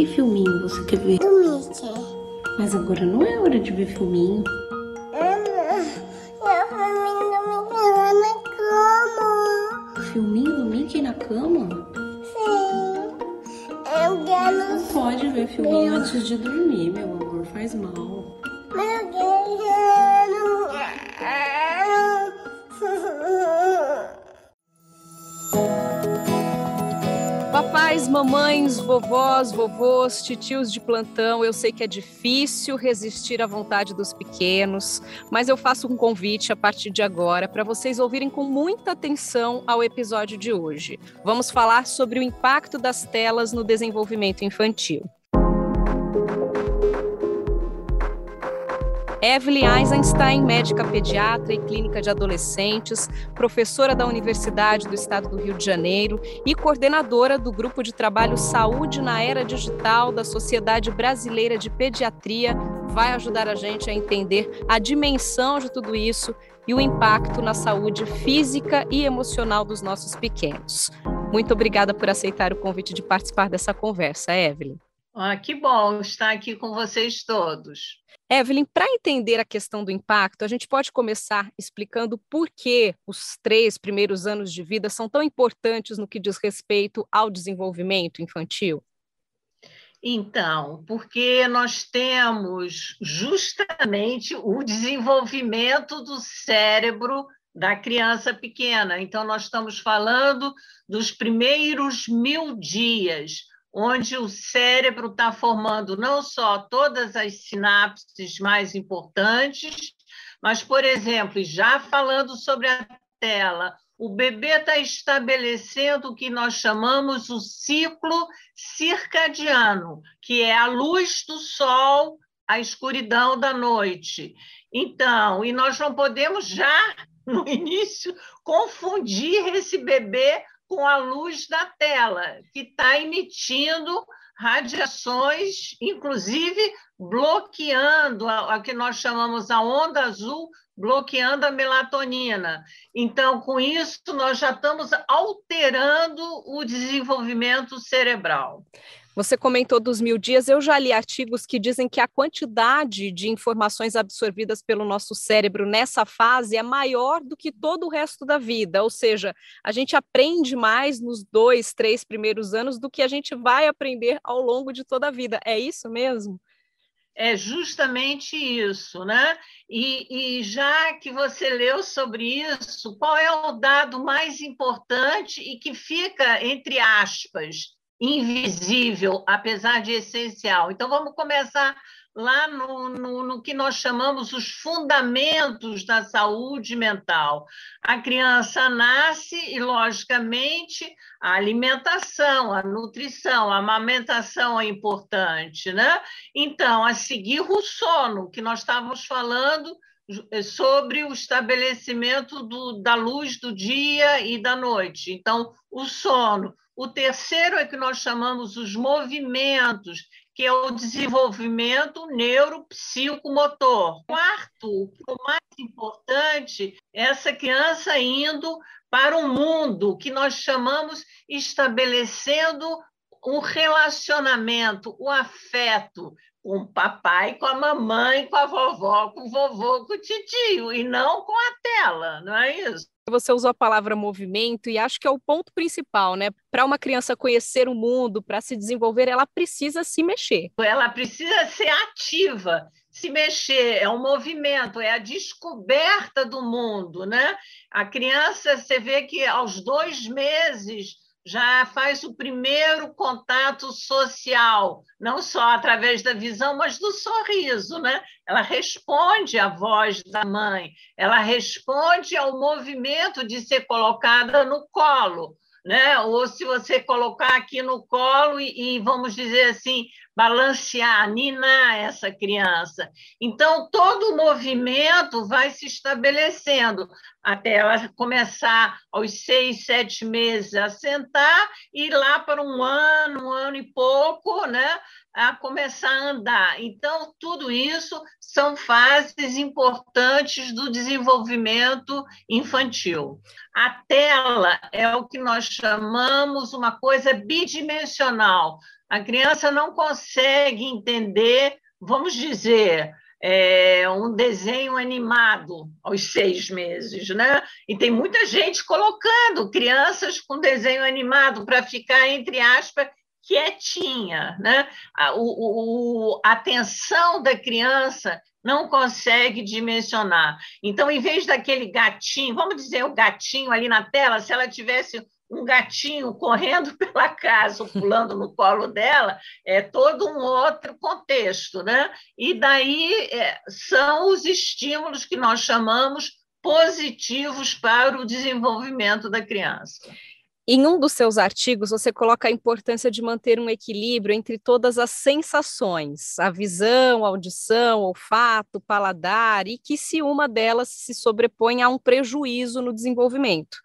Que filminho você quer ver? Do Mickey. Mas agora não é hora de ver filminho. Filminho do Mickey lá na cama. Filminho do Mickey na cama? Sim. Eu quero. Não pode ver filminho antes de dormir, meu amor. Vovós, vovôs, titios de plantão, eu sei que é difícil resistir à vontade dos pequenos, mas eu faço um convite a partir de agora para vocês ouvirem com muita atenção ao episódio de hoje. Vamos falar sobre o impacto das telas no desenvolvimento infantil. Evelyn Eisenstein, médica pediatra e clínica de adolescentes, professora da Universidade do Estado do Rio de Janeiro e coordenadora do Grupo de Trabalho Saúde na Era Digital da Sociedade Brasileira de Pediatria, vai ajudar a gente a entender a dimensão de tudo isso e o impacto na saúde física e emocional dos nossos pequenos. Muito obrigada por aceitar o convite de participar dessa conversa, Evelyn. Ah, que bom estar aqui com vocês todos. Evelyn, para entender a questão do impacto, a gente pode começar explicando por que os três primeiros anos de vida são tão importantes no que diz respeito ao desenvolvimento infantil? Então, porque nós temos justamente o desenvolvimento do cérebro da criança pequena. Então, nós estamos falando dos primeiros mil dias onde o cérebro está formando não só todas as sinapses mais importantes, mas, por exemplo, já falando sobre a tela, o bebê está estabelecendo o que nós chamamos o ciclo circadiano, que é a luz do sol, a escuridão da noite. Então, e nós não podemos já no início confundir esse bebê com a luz da tela, que está emitindo radiações, inclusive bloqueando a, a, que nós chamamos a onda azul, bloqueando a melatonina. Então, com isso, nós já estamos alterando o desenvolvimento cerebral. Você comentou dos mil dias, eu já li artigos que dizem que a quantidade de informações absorvidas pelo nosso cérebro nessa fase é maior do que todo o resto da vida, ou seja, a gente aprende mais nos dois, três primeiros anos do que a gente vai aprender ao longo de toda a vida. É isso mesmo? É justamente isso, né? E, e, já que você leu sobre isso, qual é o dado mais importante e que fica entre aspas invisível, apesar de essencial. Então, vamos começar lá no, no, no, que nós chamamos os fundamentos da saúde mental. A criança nasce e, logicamente, a alimentação, a nutrição, a amamentação é importante, né? Então, a seguir o sono, que nós estávamos falando sobre o estabelecimento do, da luz do dia e da noite. Então, o sono, o terceiro é que nós chamamos os movimentos, que é o desenvolvimento neuropsicomotor. Quarto, o mais importante, é essa criança indo para o mundo, que nós chamamos estabelecendo um relacionamento, o afeto com o papai, com a mamãe, com a vovó, com o vovô, com o tio, e não com a tela, não é isso? Você usou a palavra movimento e acho que é o ponto principal, né? Para uma criança conhecer o mundo, para se desenvolver, ela precisa se mexer. Ela precisa ser ativa, se mexer, é um movimento, é a descoberta do mundo, né? A criança, você vê que aos dois meses já faz o primeiro contato social, não só através da visão, mas do sorriso, né? Ela responde à voz da mãe, ela responde ao movimento de ser colocada no colo, né? Ou se você colocar aqui no colo e, e vamos dizer assim, balancear, ninar essa criança. Então, todo o movimento vai se estabelecendo até ela começar aos seis, sete meses a sentar e lá para um ano, um ano e pouco, né? a começar a andar. Então, tudo isso são fases importantes do desenvolvimento infantil. A tela é o que nós chamamos uma coisa bidimensional. A criança não consegue entender, vamos dizer, é, um desenho animado aos seis meses, né? E tem muita gente colocando crianças com desenho animado para ficar, entre aspas, quietinha, né? A, o, o, a atenção da criança não consegue dimensionar. Então, em vez daquele gatinho, vamos dizer o gatinho ali na tela, se ela tivesse um gatinho correndo pela casa, pulando no colo dela, é todo um outro contexto, né? E daí é, são os estímulos que nós chamamos positivos para o desenvolvimento da criança. Em um dos seus artigos, você coloca a importância de manter um equilíbrio entre todas as sensações, a visão, a audição, olfato, paladar, e que se uma delas se sobrepõe a um prejuízo no desenvolvimento.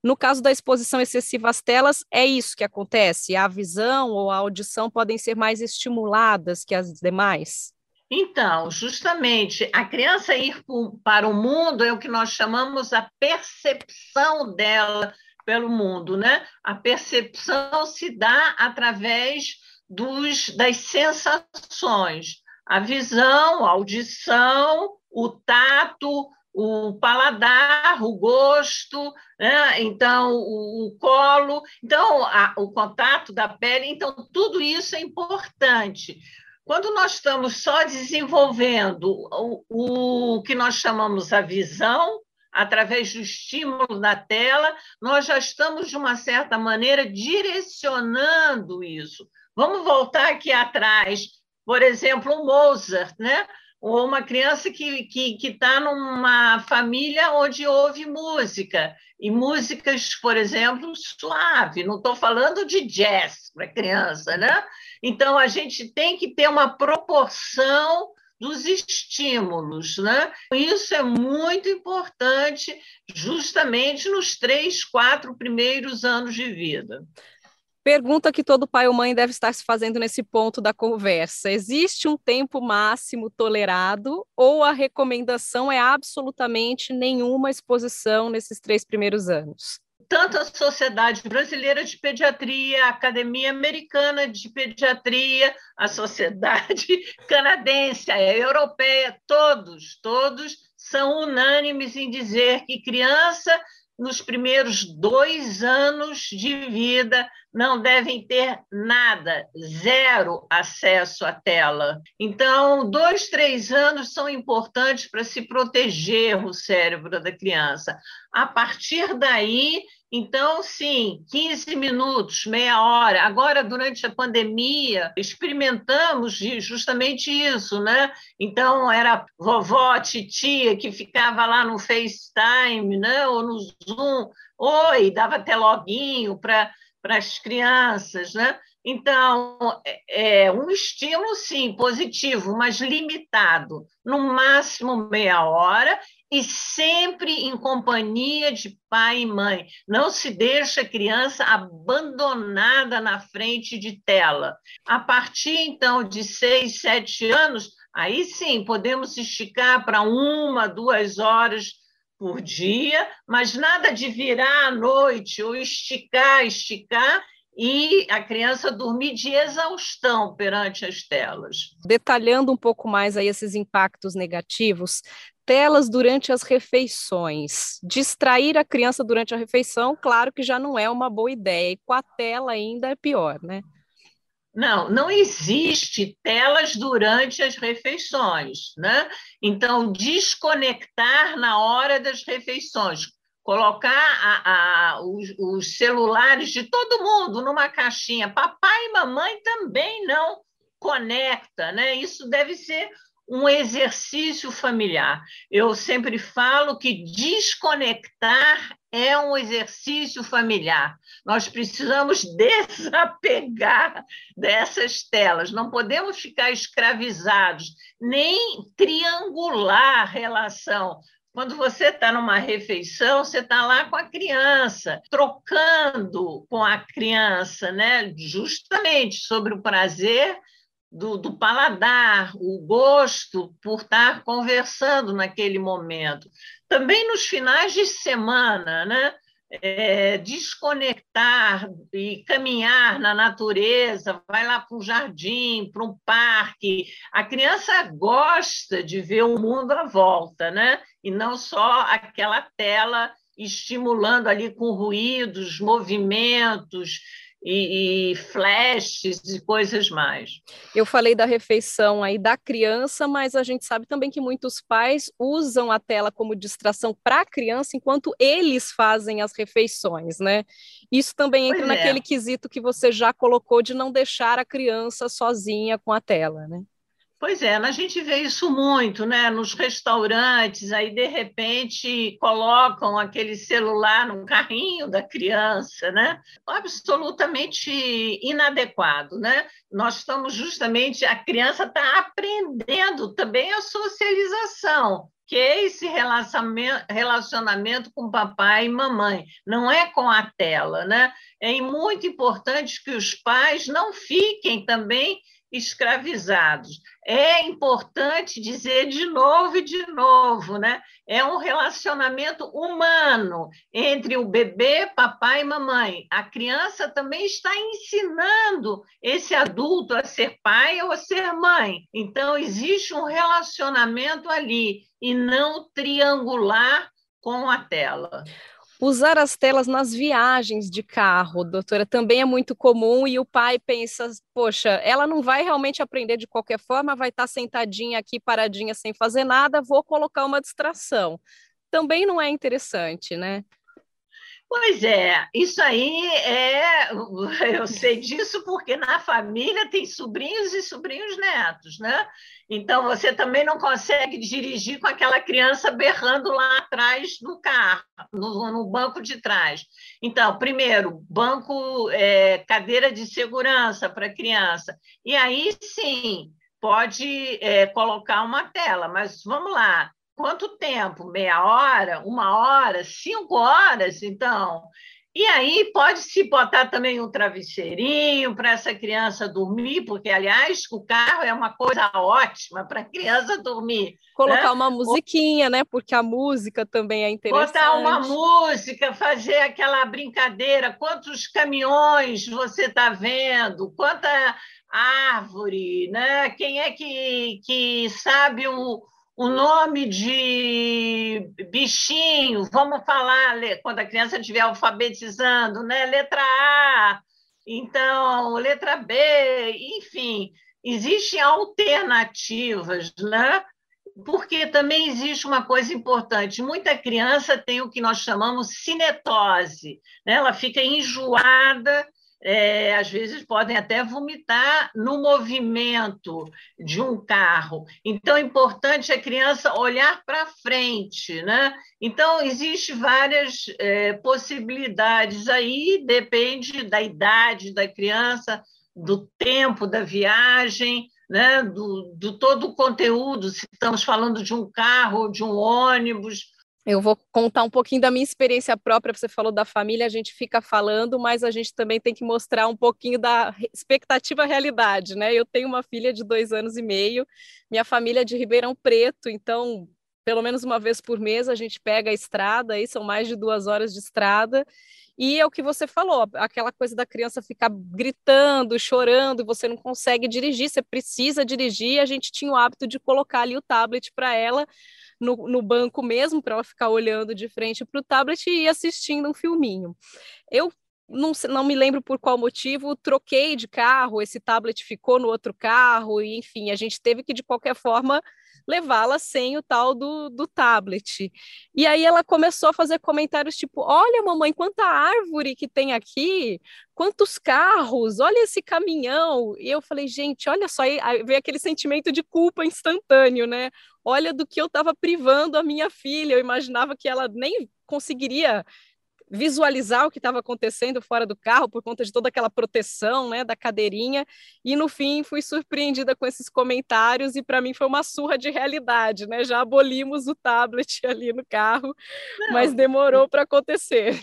No caso da exposição excessiva às telas, é isso que acontece? A visão ou a audição podem ser mais estimuladas que as demais? Então, justamente, a criança ir para o mundo é o que nós chamamos a percepção dela pelo mundo, né? A percepção se dá através dos, das sensações, a visão, a audição, o tato, o paladar, o gosto, né? então o, o, colo, então a, o contato da pele, então tudo isso é importante. Quando nós estamos só desenvolvendo o, o que nós chamamos a visão, através do estímulo da tela, nós já estamos, de uma certa maneira, direcionando isso. Vamos voltar aqui atrás, por exemplo, o Mozart, né? ou uma criança que está que, que tá numa família onde ouve música, e músicas, por exemplo, suave, não estou falando de jazz para criança, né? Então, a gente tem que ter uma proporção dos estímulos, né? Isso é muito importante, justamente nos três, quatro primeiros anos de vida. Pergunta que todo pai ou mãe deve estar se fazendo nesse ponto da conversa: existe um tempo máximo tolerado ou a recomendação é absolutamente nenhuma exposição nesses três primeiros anos? Tanto a Sociedade Brasileira de Pediatria, a Academia Americana de Pediatria, a Sociedade Canadense, a Europeia, todos, todos são unânimes em dizer que criança nos primeiros dois anos de vida não devem ter nada, zero acesso à tela. Então, dois, três anos são importantes para se proteger o cérebro da criança. A partir daí, então, sim, 15 minutos, meia hora. Agora, durante a pandemia, experimentamos justamente isso, né? Então, era vovó, titia que ficava lá no FaceTime, né? ou no Zoom, oi, dava até loguinho para as crianças, né? Então, é, é um estímulo, sim, positivo, mas limitado, no máximo meia hora e sempre em companhia de pai e mãe. Não se deixa a criança abandonada na frente de tela. A partir, então, de seis, sete anos, aí sim podemos esticar para uma, duas horas por dia, mas nada de virar à noite ou esticar, esticar e a criança dormir de exaustão perante as telas. Detalhando um pouco mais aí esses impactos negativos, telas durante as refeições. Distrair a criança durante a refeição, claro que já não é uma boa ideia, e com a tela ainda é pior, né? Não, não existe telas durante as refeições, né? Então, desconectar na hora das refeições, colocar a, a, os, os, celulares de todo mundo numa caixinha. Papai e mamãe também não conecta, né? Isso deve ser um exercício familiar. Eu sempre falo que desconectar é um exercício familiar. Nós precisamos desapegar dessas telas, não podemos ficar escravizados, nem triangular a relação. Quando você está numa refeição, você está lá com a criança, trocando com a criança, né? justamente sobre o prazer do, do, paladar, o gosto por estar conversando naquele momento. Também nos finais de semana, né? É, desconectar e caminhar na natureza, vai lá para um jardim, para um parque. A criança gosta de ver o mundo à volta, né? e não só aquela tela estimulando ali com ruídos, movimentos, e, e, flashes e coisas mais. Eu falei da refeição aí da criança, mas a gente sabe também que muitos pais usam a tela como distração para a criança enquanto eles fazem as refeições, né? Isso também entra pois naquele é. quesito que você já colocou de não deixar a criança sozinha com a tela, né? Pois é, a gente vê isso muito, né? Nos restaurantes, aí de repente colocam aquele celular no carrinho da criança, né? Absolutamente inadequado, né? Nós estamos justamente, a criança está aprendendo também a socialização, que é esse relacionamento com papai e mamãe, não é com a tela, né? É muito importante que os pais não fiquem também escravizados. É importante dizer de novo e de novo, né? É um relacionamento humano entre o bebê, papai e mamãe. A criança também está ensinando esse adulto a ser pai ou a ser mãe. Então existe um relacionamento ali e não triangular com a tela. Usar as telas nas viagens de carro, doutora, também é muito comum e o pai pensa, poxa, ela não vai realmente aprender de qualquer forma, vai estar sentadinha aqui, paradinha, sem fazer nada, vou colocar uma distração. Também não é interessante, né? Pois é, isso aí é. Eu sei disso porque na família tem sobrinhos e sobrinhos netos, né? Então você também não consegue dirigir com aquela criança berrando lá atrás no carro, no, no banco de trás. Então, primeiro, banco, é, cadeira de segurança para criança. E aí sim pode é, colocar uma tela, mas vamos lá Quanto tempo? Meia hora? Uma hora? Cinco horas? Então. E aí pode-se botar também um travesseirinho para essa criança dormir, porque, aliás, o carro é uma coisa ótima para a criança dormir. Colocar né? uma musiquinha, né? Porque a música também é interessante. Botar uma música, fazer aquela brincadeira. Quantos caminhões você está vendo? Quanta árvore, né? Quem é que, que sabe o o nome de bichinho, vamos falar quando a criança estiver alfabetizando, né? Letra A, então, letra B, enfim, existem alternativas, né? Porque também existe uma coisa importante: muita criança tem o que nós chamamos cinetose, né? ela fica enjoada é, às vezes podem até vomitar no movimento de um carro. Então, é importante a criança olhar para frente. Né? Então, existem várias é, possibilidades aí, depende da idade da criança, do tempo da viagem, né? do, do todo o conteúdo, se estamos falando de um carro de um ônibus eu vou contar um pouquinho da minha experiência própria. Você falou da família, a gente fica falando, mas a gente também tem que mostrar um pouquinho da expectativa realidade, né? Eu tenho uma filha de dois anos e meio, minha família é de Ribeirão Preto, então pelo menos uma vez por mês a gente pega a estrada, aí são mais de duas horas de estrada, e é o que você falou, aquela coisa da criança ficar gritando, chorando, você não consegue dirigir, você precisa dirigir, a gente tinha o hábito de colocar ali o tablet para ela, no, no banco mesmo, para ela ficar olhando de frente para o tablet e assistindo um filminho. Eu não, não, me lembro por qual motivo, troquei de carro, esse tablet ficou no outro carro, e enfim, a gente teve que, de qualquer forma, levá-la sem o tal do, do tablet. E aí ela começou a fazer comentários tipo: Olha, mamãe, quanta árvore que tem aqui, quantos carros, olha esse caminhão. E eu falei, gente, olha só, aí veio aquele sentimento de culpa instantâneo, né? Olha do que eu estava privando a minha filha, eu imaginava que ela nem conseguiria visualizar o que estava acontecendo fora do carro por conta de toda aquela proteção, né, da cadeirinha, e no fim fui surpreendida com esses comentários e para mim foi uma surra de realidade, né? Já abolimos o tablet ali no carro, Não. mas demorou para acontecer.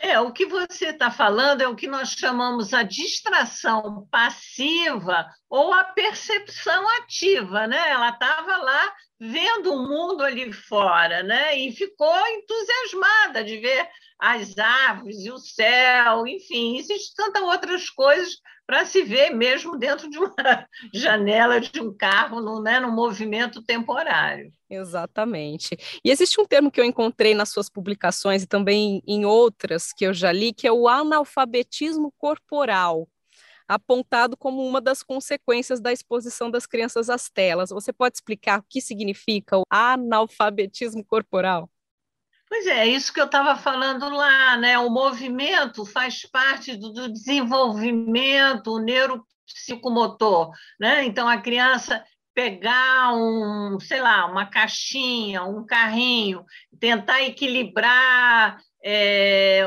É, o que você está falando é o que nós chamamos a distração passiva ou a percepção ativa, né? Ela estava lá vendo o mundo ali fora, né? E ficou entusiasmada de ver as árvores e o céu, enfim, existem tantas outras coisas para se ver mesmo dentro de uma janela de um carro, no, né, no movimento temporário. Exatamente. E existe um termo que eu encontrei nas suas publicações e também em outras que eu já li, que é o analfabetismo corporal, apontado como uma das consequências da exposição das crianças às telas. Você pode explicar o que significa o analfabetismo corporal? Pois é, isso que eu estava falando lá, né? O movimento faz parte do, do desenvolvimento neuropsicomotor, né? Então a criança pegar um, sei lá, uma caixinha, um carrinho, tentar equilibrar é,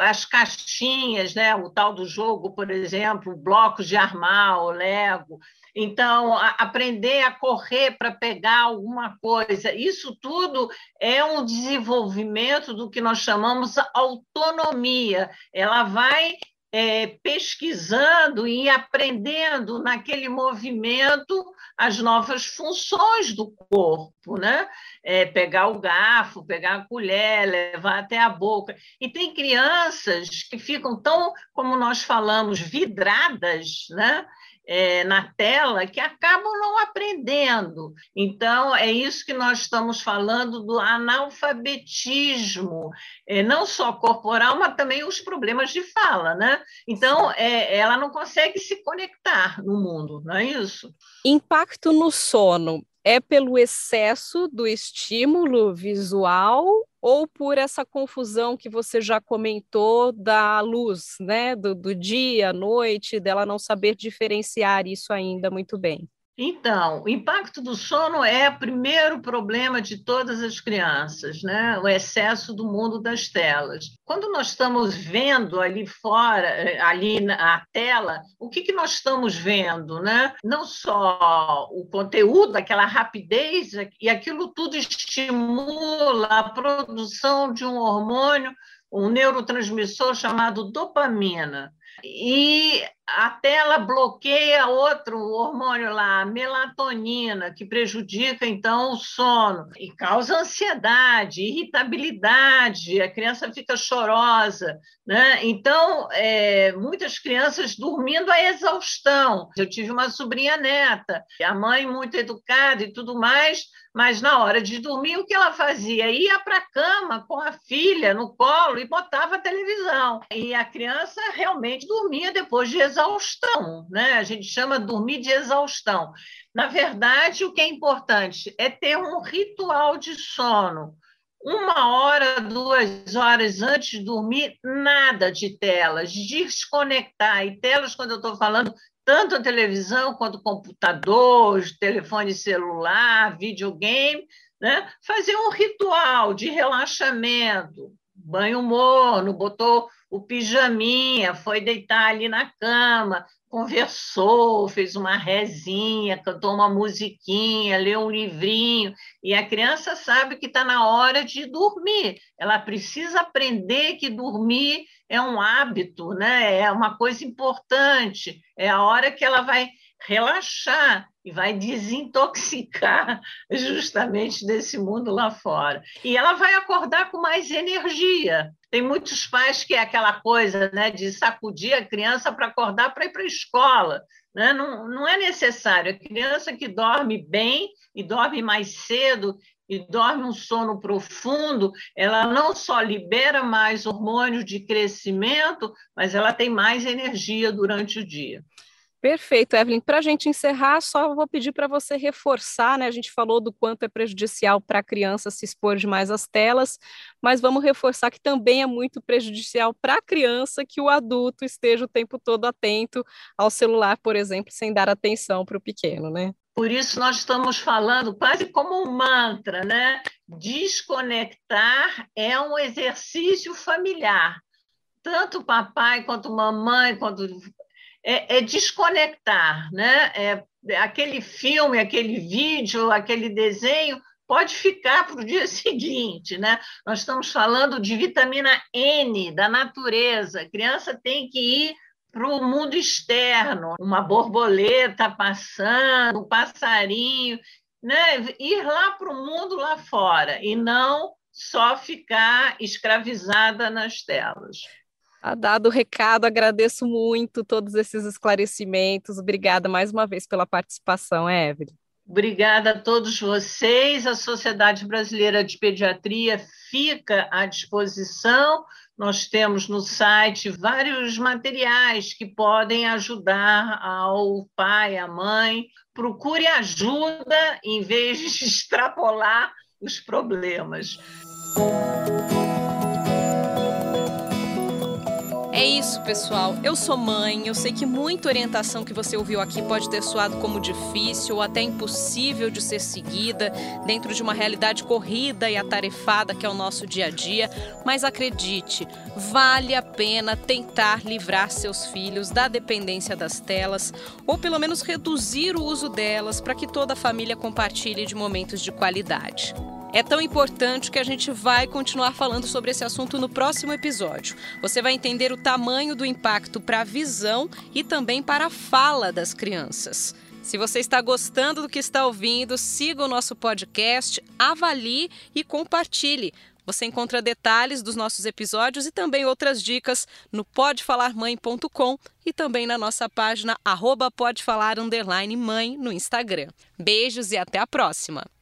as caixinhas, né? o tal do jogo, por exemplo, blocos de armar, o Lego. Então, a, aprender a correr para pegar alguma coisa, isso tudo é um desenvolvimento do que nós chamamos autonomia. Ela vai é, pesquisando e aprendendo naquele movimento as novas funções do corpo, né? É, pegar o garfo, pegar a colher, levar até a boca. E tem crianças que ficam tão, como nós falamos, vidradas, né? É, na tela que acabam não aprendendo. Então, é isso que nós estamos falando do analfabetismo, é, não só corporal, mas também os problemas de fala. Né? Então, é, ela não consegue se conectar no mundo, não é isso? Impacto no sono é pelo excesso do estímulo visual ou por essa confusão que você já comentou da luz, né, do, do dia, noite, dela não saber diferenciar isso ainda muito bem? Então, o impacto do sono é o primeiro problema de todas as crianças, né? o excesso do mundo das telas. Quando nós estamos vendo ali fora, eh, ali na tela, o que, que nós estamos vendo? Né? Não só o conteúdo, aquela rapidez, e aquilo tudo estimula a produção de um hormônio, um neurotransmissor chamado dopamina e a tela bloqueia outro hormônio lá, melatonina, que prejudica então o sono e causa ansiedade, irritabilidade, a criança fica chorosa, né? Então, é, muitas crianças dormindo a exaustão. Eu tive uma sobrinha neta, a mãe muito educada e tudo mais, mas na hora de dormir, o que ela fazia? Ia para a cama com a filha no colo e botava a televisão. E a criança realmente dormia depois de exaustão, né? A gente chama dormir de exaustão. Na verdade, o que é importante é ter um ritual de sono. Uma hora, duas horas antes de dormir, nada de telas, desconectar. E telas, quando eu estou falando tanto a televisão quanto computador, telefone celular, videogame, né? fazer um ritual de relaxamento, banho morno, botou o pijaminha, foi deitar ali na cama, conversou, fez uma rezinha, cantou uma musiquinha, leu um livrinho, e a criança sabe que está na hora de dormir. Ela precisa aprender que dormir é um hábito, né? é uma coisa importante, é a hora que ela vai relaxar e vai desintoxicar justamente desse mundo lá fora. E ela vai acordar com mais energia. Tem muitos pais que é aquela coisa né, de sacudir a criança para acordar para ir para a escola. Né? Não, não é necessário. A criança que dorme bem e dorme mais cedo e dorme um sono profundo, ela não só libera mais hormônios de crescimento, mas ela tem mais energia durante o dia. Perfeito, Evelyn. Para a gente encerrar, só vou pedir para você reforçar, né? A gente falou do quanto é prejudicial para a criança se expor demais às telas, mas vamos reforçar que também é muito prejudicial para a criança que o adulto esteja o tempo todo atento ao celular, por exemplo, sem dar atenção para o pequeno, né? Por isso nós estamos falando quase como um mantra, né? Desconectar é um exercício familiar. Tanto papai quanto mamãe, quanto é, é desconectar, né? É, aquele filme, aquele vídeo, aquele desenho pode ficar para o dia seguinte, né? Nós estamos falando de vitamina N da natureza. A criança tem que ir para o mundo externo, uma borboleta passando, um passarinho. né, ir lá para o mundo lá fora e não só ficar escravizada nas telas. Tá dado o recado, agradeço muito todos esses esclarecimentos. Obrigada mais uma vez pela participação, Evelyn. Obrigada a todos vocês. A Sociedade Brasileira de Pediatria fica à disposição. Nós temos no site vários materiais que podem ajudar ao pai, à mãe. Procure ajuda em vez de extrapolar os problemas. É isso, pessoal. Eu sou mãe, eu sei que muita orientação que você ouviu aqui pode ter soado como difícil ou até impossível de ser seguida dentro de uma realidade corrida e atarefada que é o nosso dia a dia, mas acredite, vale a pena tentar livrar seus filhos da dependência das telas ou pelo menos reduzir o uso delas para que toda a família compartilhe de momentos de qualidade. É tão importante que a gente vai continuar falando sobre esse assunto no próximo episódio. Você vai entender o tamanho do impacto para a visão e também para a fala das crianças. Se você está gostando do que está ouvindo, siga o nosso podcast, avalie e compartilhe. Você encontra detalhes dos nossos episódios e também outras dicas no podefalarmãe.com e também na nossa página arroba no Instagram. Beijos e até a próxima!